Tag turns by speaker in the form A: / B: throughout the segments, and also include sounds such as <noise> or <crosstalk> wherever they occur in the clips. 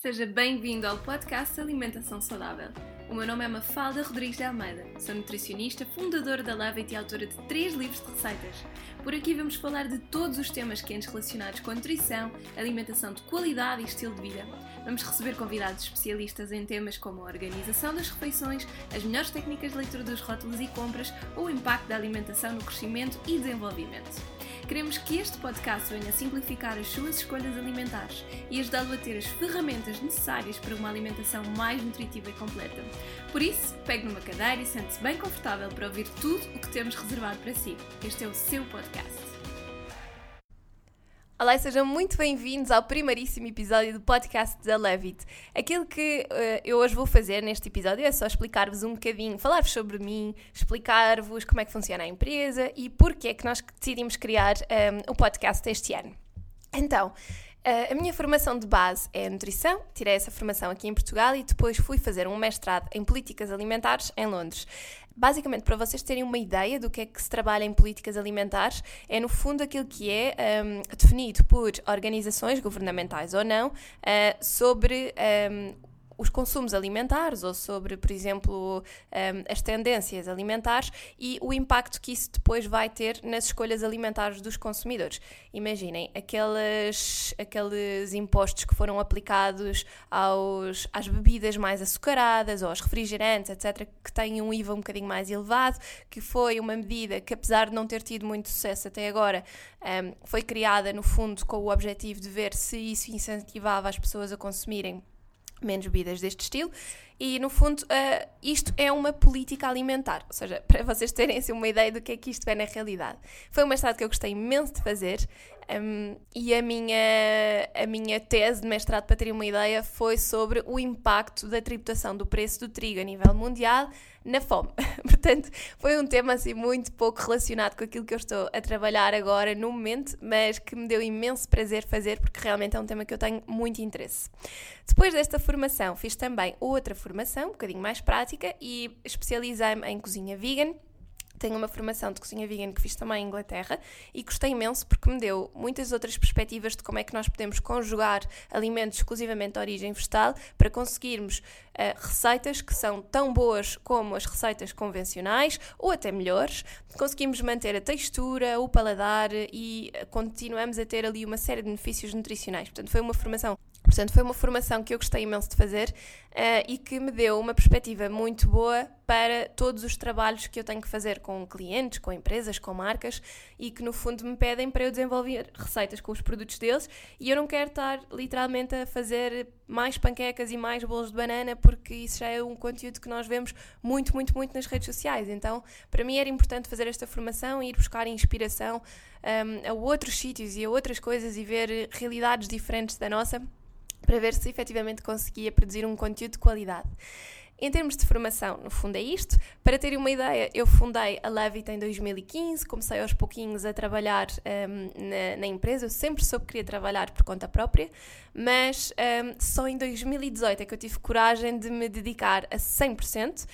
A: Seja bem-vindo ao podcast Alimentação Saudável. O meu nome é Mafalda Rodrigues de Almeida, sou nutricionista, fundadora da Lava e autora de três livros de receitas. Por aqui vamos falar de todos os temas quentes relacionados com a nutrição, alimentação de qualidade e estilo de vida. Vamos receber convidados especialistas em temas como a organização das refeições, as melhores técnicas de leitura dos rótulos e compras ou o impacto da alimentação no crescimento e desenvolvimento. Queremos que este podcast venha simplificar as suas escolhas alimentares e ajudá-lo a ter as ferramentas necessárias para uma alimentação mais nutritiva e completa. Por isso, pegue numa cadeira e sente-se bem confortável para ouvir tudo o que temos reservado para si. Este é o seu podcast. Olá e sejam muito bem-vindos ao primeiríssimo episódio do podcast da Levit. Aquilo que uh, eu hoje vou fazer neste episódio é só explicar-vos um bocadinho, falar-vos sobre mim, explicar-vos como é que funciona a empresa e porque é que nós decidimos criar um, ehm, o podcast este ano. Então, a minha formação de base é nutrição, tirei essa formação aqui em Portugal e depois fui fazer um mestrado em políticas alimentares em Londres. Basicamente, para vocês terem uma ideia do que é que se trabalha em políticas alimentares, é no fundo aquilo que é um, definido por organizações governamentais ou não uh, sobre um, os consumos alimentares ou sobre, por exemplo, um, as tendências alimentares e o impacto que isso depois vai ter nas escolhas alimentares dos consumidores. Imaginem, aqueles, aqueles impostos que foram aplicados aos, às bebidas mais açucaradas ou aos refrigerantes, etc., que têm um IVA um bocadinho mais elevado, que foi uma medida que, apesar de não ter tido muito sucesso até agora, um, foi criada, no fundo, com o objetivo de ver se isso incentivava as pessoas a consumirem menos bebidas deste estilo. E, no fundo, uh, isto é uma política alimentar. Ou seja, para vocês terem assim, uma ideia do que é que isto é na realidade. Foi uma mestrado que eu gostei imenso de fazer. Um, e a minha, a minha tese de mestrado, para terem uma ideia, foi sobre o impacto da tributação do preço do trigo a nível mundial na fome. <laughs> Portanto, foi um tema assim muito pouco relacionado com aquilo que eu estou a trabalhar agora no momento, mas que me deu imenso prazer fazer porque realmente é um tema que eu tenho muito interesse. Depois desta formação, fiz também outra formação, um bocadinho mais prática, e especializei-me em cozinha vegan tenho uma formação de cozinha vegan que fiz também em Inglaterra e gostei imenso porque me deu muitas outras perspectivas de como é que nós podemos conjugar alimentos exclusivamente de origem vegetal para conseguirmos uh, receitas que são tão boas como as receitas convencionais ou até melhores. Conseguimos manter a textura, o paladar e continuamos a ter ali uma série de benefícios nutricionais. Portanto, foi uma formação Portanto, foi uma formação que eu gostei imenso de fazer uh, e que me deu uma perspectiva muito boa para todos os trabalhos que eu tenho que fazer com clientes, com empresas, com marcas e que no fundo me pedem para eu desenvolver receitas com os produtos deles e eu não quero estar literalmente a fazer mais panquecas e mais bolos de banana porque isso já é um conteúdo que nós vemos muito, muito, muito nas redes sociais. Então, para mim era importante fazer esta formação e ir buscar inspiração um, a outros sítios e a outras coisas e ver realidades diferentes da nossa para ver se efetivamente conseguia produzir um conteúdo de qualidade. Em termos de formação, no fundo é isto. Para terem uma ideia, eu fundei a Levit em 2015, comecei aos pouquinhos a trabalhar um, na, na, empresa. Eu sempre soube que queria trabalhar por conta própria, mas um, só em 2018 é que eu tive coragem de me dedicar a 100%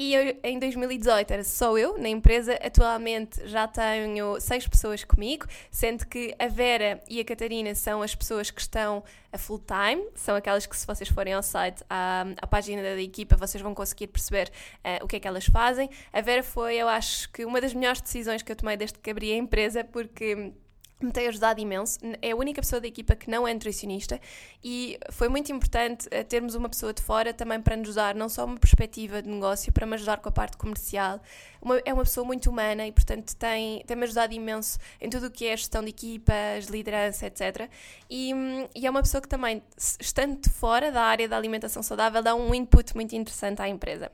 A: e eu, em 2018 era só eu na empresa, atualmente já tenho seis pessoas comigo, sendo que a Vera e a Catarina são as pessoas que estão a full time, são aquelas que, se vocês forem ao site, à, à página da equipa, vocês vão conseguir perceber uh, o que é que elas fazem. A Vera foi, eu acho que, uma das melhores decisões que eu tomei desde que abri a empresa, porque me tem ajudado imenso. É a única pessoa da equipa que não é nutricionista e foi muito importante uh, termos uma pessoa de fora também para nos dar não só uma perspectiva de negócio, para me ajudar com a parte comercial. Uma, é uma pessoa muito humana e, portanto, tem, tem-me ajudado imenso em tudo o que é gestão de equipas, liderança, etc. E, e é uma pessoa que também, estando de fora da área da alimentação saudável, dá um input muito interessante à empresa.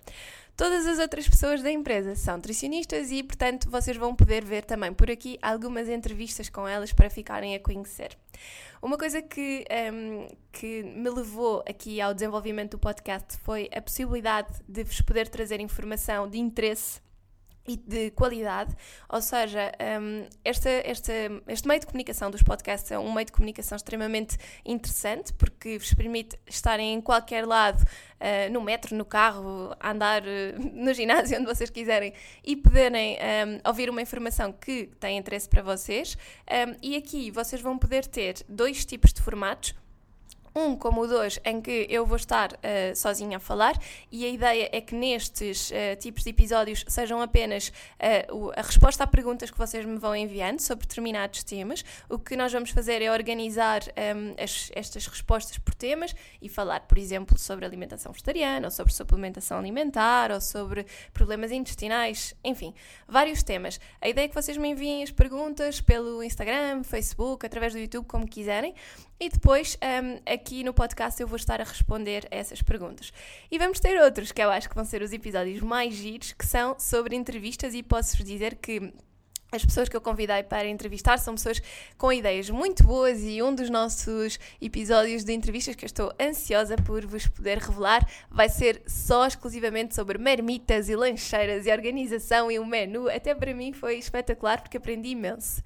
A: Todas as outras pessoas da empresa são nutricionistas e, portanto, vocês vão poder ver também por aqui algumas entrevistas com elas para ficarem a conhecer. Uma coisa que, um, que me levou aqui ao desenvolvimento do podcast foi a possibilidade de vos poder trazer informação de interesse e de qualidade, ou seja, um, este meio de comunicação dos podcasts é um meio de comunicação extremamente interessante porque vos permite estarem em qualquer lado, uh, no metro, no carro, andar uh, <laughs> no ginásio, onde vocês quiserem, e poderem um, ouvir uma informação que tem interesse para vocês. Um, e aqui vocês vão poder ter dois tipos de formatos um como o hoje, em que eu vou estar uh, sozinha a falar, e a ideia é que nestes uh, tipos de episódios sejam apenas uh, a resposta a perguntas que vocês me vão enviando sobre determinados temas. O que nós vamos fazer é organizar um, ehm, as, estas respostas por temas e falar, por exemplo, sobre alimentação vegetariana, ou sobre suplementação alimentar, ou sobre problemas intestinais, enfim, vários temas. A ideia é que vocês me enviem as perguntas pelo Instagram, Facebook, através do YouTube, como quiserem. E depois, um, aqui no podcast, eu vou estar a responder a essas perguntas. E vamos ter outros, que eu acho que vão ser os episódios mais giros, que são sobre entrevistas, e posso-vos dizer que as pessoas que eu convidei para entrevistar são pessoas com ideias muito boas e um dos nossos episódios de entrevistas que eu estou ansiosa por vos poder revelar vai ser só exclusivamente sobre marmitas e lancheiras e organização e o menu. Até para mim foi espetacular porque aprendi imenso.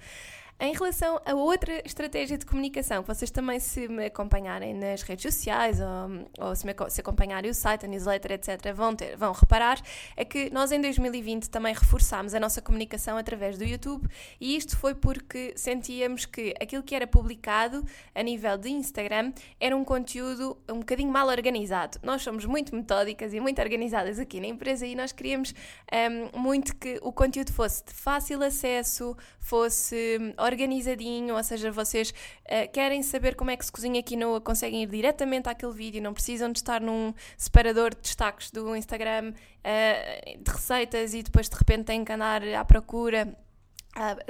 A: Em relação a outra estratégia de comunicação, vocês também se me acompanharem nas redes sociais ou, ou se, me, se acompanharem o site, a newsletter, etc., vão, ter, vão reparar, é que nós em 2020 também reforçámos a nossa comunicação através do YouTube e isto foi porque sentíamos que aquilo que era publicado a nível de Instagram era um conteúdo um bocadinho mal organizado. Nós somos muito metódicas e muito organizadas aqui na empresa e nós queríamos um, muito que o conteúdo fosse de fácil acesso, fosse organizadinho, ou seja, vocês uh, querem saber como é que se cozinha quinoa, conseguem ir diretamente àquele vídeo, não precisam de estar num separador de destaques do Instagram uh, de receitas e depois de repente têm que andar à procura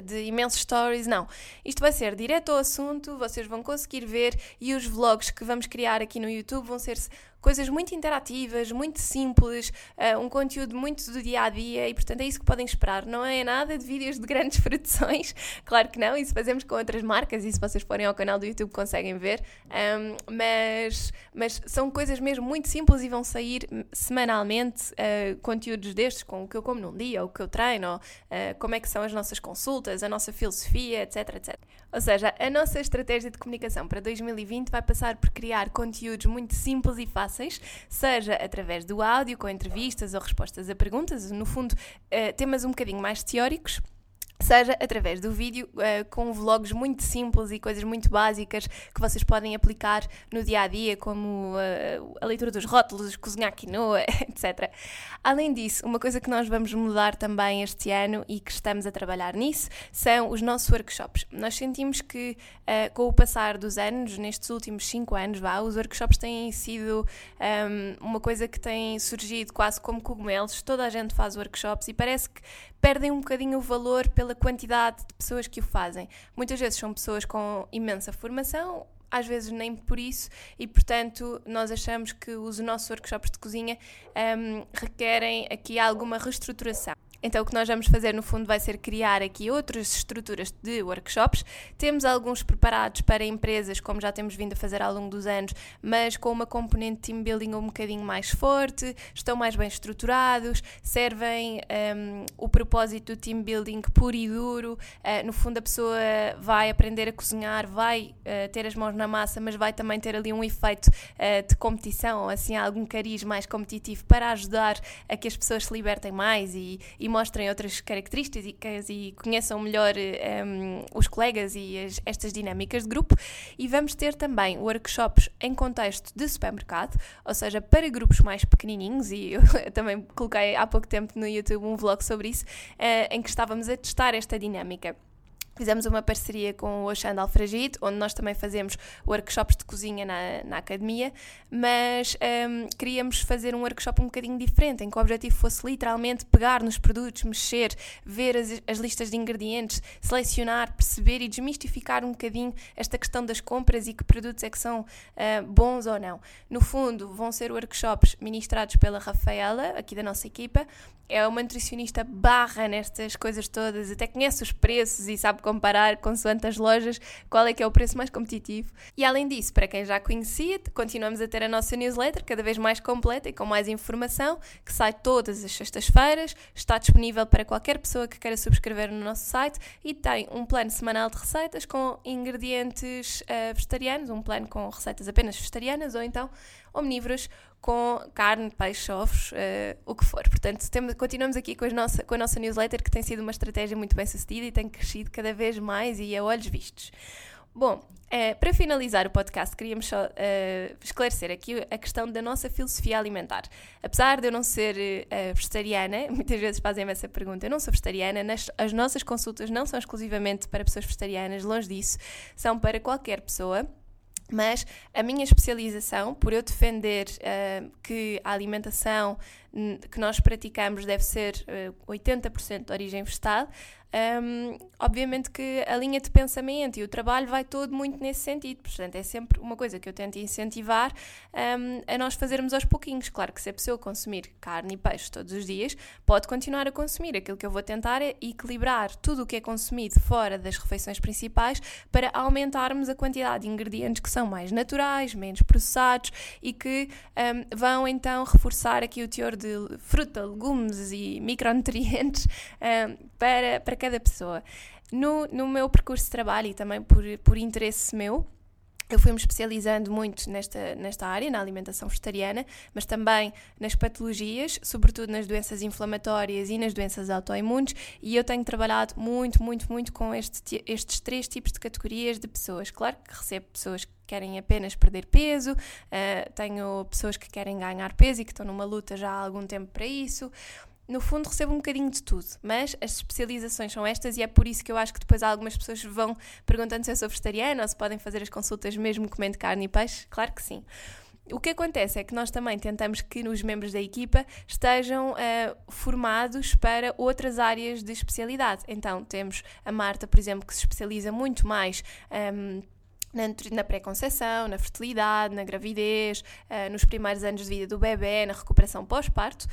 A: de imensos stories, não. Isto vai ser direto ao assunto, vocês vão conseguir ver e os vlogs que vamos criar aqui no YouTube vão ser coisas muito interativas, muito simples, uh, um conteúdo muito do dia a dia e, portanto, é isso que podem esperar. Não é nada de vídeos de grandes <laughs> produções, claro que não, isso fazemos com outras marcas e se vocês forem ao canal do YouTube conseguem ver, um, mas, mas são coisas mesmo muito simples e vão sair semanalmente uh, conteúdos destes com o que eu como num dia, o que eu treino, uh, como é que são as nossas consultas, a nossa filosofia, etc, etc. Ou seja, a nossa estratégia de comunicação para 2020 vai passar por criar conteúdos muito simples e fáceis, seja através do áudio, com entrevistas ou respostas a perguntas, no fundo, uh, temas um bocadinho mais teóricos seja através do vídeo, uh, com vlogs muito simples e coisas muito básicas que vocês podem aplicar no dia a dia, como uh, a leitura dos rótulos, cozinhar quinoa, <laughs> etc. Além disso, uma coisa que nós vamos mudar também este ano e que estamos a trabalhar nisso são os nossos workshops. Nós sentimos que uh, com o passar dos anos, nestes últimos 5 anos, vá, os workshops têm sido um, ehm, uma coisa que tem surgido quase como cogumelos, toda a gente faz workshops e parece que perdem um bocadinho o valor pela quantidade de pessoas que o fazem. Muitas vezes são pessoas com imensa formação, às vezes nem por isso, e portanto nós achamos que os nossos workshops de cozinha um, requerem aqui alguma reestruturação. Então, o que nós vamos fazer no fundo vai ser criar aqui outras estruturas de workshops. Temos alguns preparados para empresas, como já temos vindo a fazer ao longo dos anos, mas com uma componente team building um bocadinho mais forte, estão mais bem estruturados, servem um, o propósito do team building puro e duro. Uh, no fundo, a pessoa vai aprender a cozinhar, vai uh, ter as mãos na massa, mas vai também ter ali um efeito uh, de competição, assim, algum cariz mais competitivo para ajudar a que as pessoas se libertem mais e, e mostrem outras características e conheçam melhor um, ehm, os colegas e as, estas dinâmicas de grupo. E vamos ter também workshops em contexto de supermercado, ou seja, para grupos mais pequenininhos. E eu <laughs> também coloquei há pouco tempo no YouTube um vlog sobre isso, uh, em que estávamos a testar esta dinâmica. Fizemos uma parceria com o Oxanda Alfragide, onde nós também fazemos workshops de cozinha na, na academia, mas um, queríamos fazer um workshop um bocadinho diferente, em que o objetivo fosse literalmente pegar nos produtos, mexer, ver as, as listas de ingredientes, selecionar, perceber e desmistificar um bocadinho esta questão das compras e que produtos é que são uh, bons ou não. No fundo, vão ser workshops ministrados pela Rafaela, aqui da nossa equipa, é uma nutricionista barra nestas coisas todas, até conhece os preços e sabe comparar consoante as lojas qual é que é o preço mais competitivo. E além disso, para quem já conhecia, continuamos a ter a nossa newsletter cada vez mais completa e com mais informação, que sai todas as sextas-feiras, está disponível para qualquer pessoa que queira subscrever no nosso site e tem um plano semanal de receitas com ingredientes uh, vegetarianos, um plano com receitas apenas vegetarianas ou então omnívoros com carne, peixe, ovos, uh, o que for. Portanto, temos, continuamos aqui com nossa, com a nossa newsletter, que tem sido uma estratégia muito bem sucedida e tem crescido cada vez mais e a olhos vistos. Bom, Uh, para finalizar o podcast, queríamos só uh, esclarecer aqui a questão da nossa filosofia alimentar. Apesar de eu não ser vegetariana, <laughs> muitas vezes fazem-me essa pergunta, eu não sou vegetariana, nas, as nossas consultas não são exclusivamente para pessoas vegetarianas, longe disso, são para qualquer pessoa. Mas a minha especialização, por eu defender que a alimentação que nós praticamos deve ser 80% de origem vegetal, um, obviamente que a linha de pensamento e o trabalho vai todo muito nesse sentido. Portanto, é sempre uma coisa que eu tento incentivar um, a nós fazermos aos pouquinhos. Claro que se a pessoa consumir carne e peixe todos os dias, pode continuar a consumir. Aquilo que eu vou tentar é equilibrar tudo o que é consumido fora das refeições principais para aumentarmos a quantidade de ingredientes que são mais naturais, menos processados e que um, vão então reforçar aqui o teor de fruta, legumes e micronutrientes <laughs> para, para cada pessoa. No, no meu percurso de trabalho e também por, por interesse meu, eu fui-me especializando muito nesta, nesta área, na alimentação vegetariana, mas também nas patologias, sobretudo nas doenças inflamatórias e nas doenças autoimunes, e eu tenho trabalhado muito, muito, muito com este, estes três tipos de categorias de pessoas. Claro que recebo pessoas que querem apenas perder peso, uh, tenho pessoas que querem ganhar peso e que estão numa luta já há algum tempo para isso no fundo recebo um bocadinho de tudo, mas as especializações são estas e é por isso que eu acho que depois algumas pessoas vão perguntando se eu sou vegetariana ou se podem fazer as consultas mesmo comendo carne e peixe. Claro que sim. O que acontece é que nós também tentamos que os membros da equipa estejam uh, formados para outras áreas de especialidade. Então, temos a Marta, por exemplo, que se especializa muito mais. Um, ehm, na, pré-conceição, na fertilidade, na gravidez, uh, nos primeiros anos de vida do bebê, na recuperação pós-parto.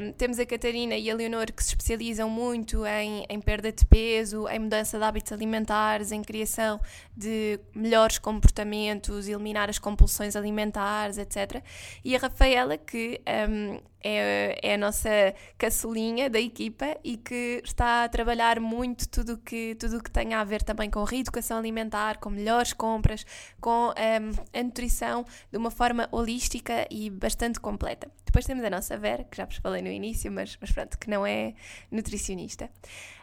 A: Um, temos a Catarina e a Leonor que se especializam muito em, em perda de peso, em mudança de hábitos alimentares, em criação de melhores comportamentos, eliminar as compulsões alimentares, etc. E a Rafaela que um, é, é a nossa caçulinha da equipa e que está a trabalhar muito tudo que, tudo que tem a ver também com reeducação alimentar, com melhores compras, com um, a nutrição de uma forma holística e bastante completa. Depois temos a nossa Vera, que já vos falei no início, mas, mas pronto, que não é nutricionista.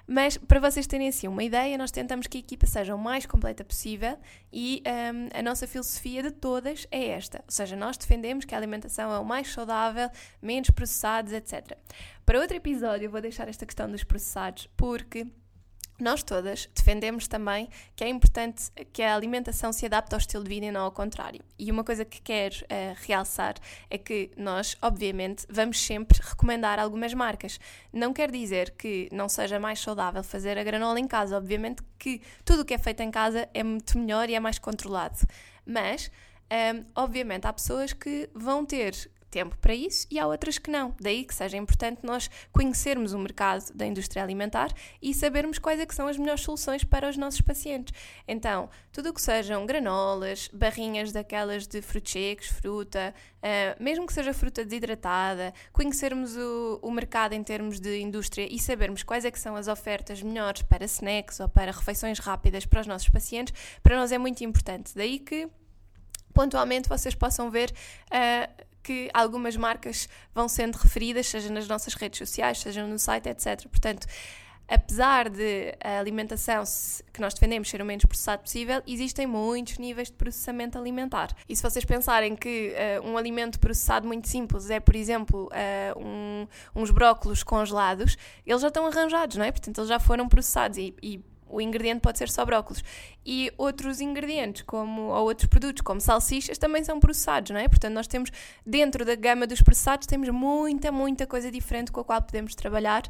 A: Mas para vocês terem assim uma ideia, nós tentamos que a equipa seja o mais completa possível e um, a nossa filosofia de todas é esta. Ou seja, nós defendemos que a alimentação é o mais saudável, menos processados, etc. Para outro episódio, eu vou deixar esta questão dos processados porque nós todas defendemos também que é importante que a alimentação se adapte ao estilo de vida e não ao contrário. E uma coisa que quero uh, realçar é que nós, obviamente, vamos sempre recomendar algumas marcas. Não quer dizer que não seja mais saudável fazer a granola em casa. Obviamente que tudo o que é feito em casa é muito melhor e é mais controlado. Mas, um, ehm, obviamente, há pessoas que vão ter tempo para isso e há outras que não. Daí que seja importante nós conhecermos o mercado da indústria alimentar e sabermos quais é são as melhores soluções para os nossos pacientes. Então, tudo o que sejam granolas, barrinhas daquelas de frutos fruta, uh, mesmo que seja fruta desidratada, conhecermos o, o mercado em termos de indústria e sabermos quais é que são as ofertas melhores para snacks ou para refeições rápidas para os nossos pacientes, para nós é muito importante. Daí que pontualmente vocês possam ver uh, que algumas marcas vão sendo referidas, seja nas nossas redes sociais, seja no site, etc. Portanto, apesar de a alimentação que nós defendemos ser o menos processado possível, existem muitos níveis de processamento alimentar. E se vocês pensarem que uh, um alimento processado muito simples é, por exemplo, uh, um, uns brócolos congelados, eles já estão arranjados, não é? Portanto, eles já foram processados e, e o ingrediente pode ser só brócolos. E outros ingredientes, como, ou outros produtos, como salsichas, também são processados, não é? Portanto, nós temos, dentro da gama dos processados, temos muita, muita coisa diferente com a qual podemos trabalhar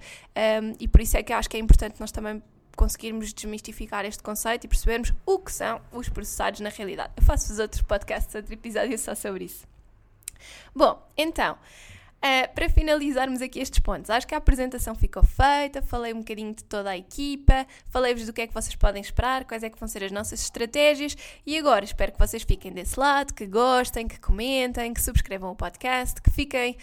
A: um, e por isso é que acho que é importante nós também conseguirmos desmistificar este conceito e percebermos o que são os processados na realidade. Eu faço-vos outros podcasts, outro episódio só sobre isso. Bom, então... Uh, para finalizarmos aqui estes pontos, acho que a apresentação ficou feita, falei um bocadinho de toda a equipa, falei-vos do que é que vocês podem esperar, quais é que vão ser as nossas estratégias e agora espero que vocês fiquem desse lado, que gostem, que comentem, que subscrevam o podcast, que fiquem,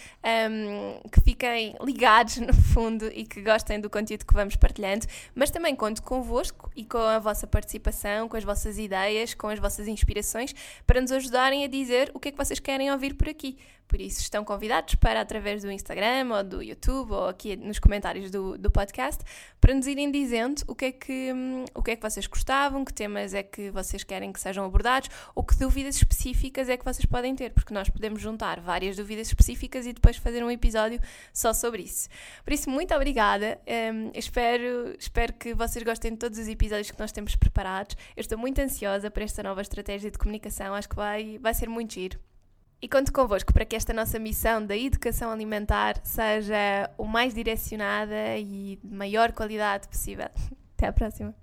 A: um, que fiquem ligados no fundo e que gostem do conteúdo que vamos partilhando, mas também conto convosco e com a vossa participação, com as vossas ideias, com as vossas inspirações para nos ajudarem a dizer o que é que vocês querem ouvir por aqui. Por isso, estão convidados para através do Instagram ou do YouTube ou aqui nos comentários do, do podcast para nos irem dizendo o que, é que, hum, o que é que vocês gostavam, que temas é que vocês querem que sejam abordados ou que dúvidas específicas é que vocês podem ter, porque nós podemos juntar várias dúvidas específicas e depois fazer um episódio só sobre isso. Por isso, muito obrigada. Um, espero, espero que vocês gostem de todos os episódios que nós temos preparados. Eu estou muito ansiosa por esta nova estratégia de comunicação, acho que vai, vai ser muito giro. E conto convosco para que esta nossa missão da educação alimentar seja o mais direcionada e de maior qualidade possível. <laughs> Até à próxima!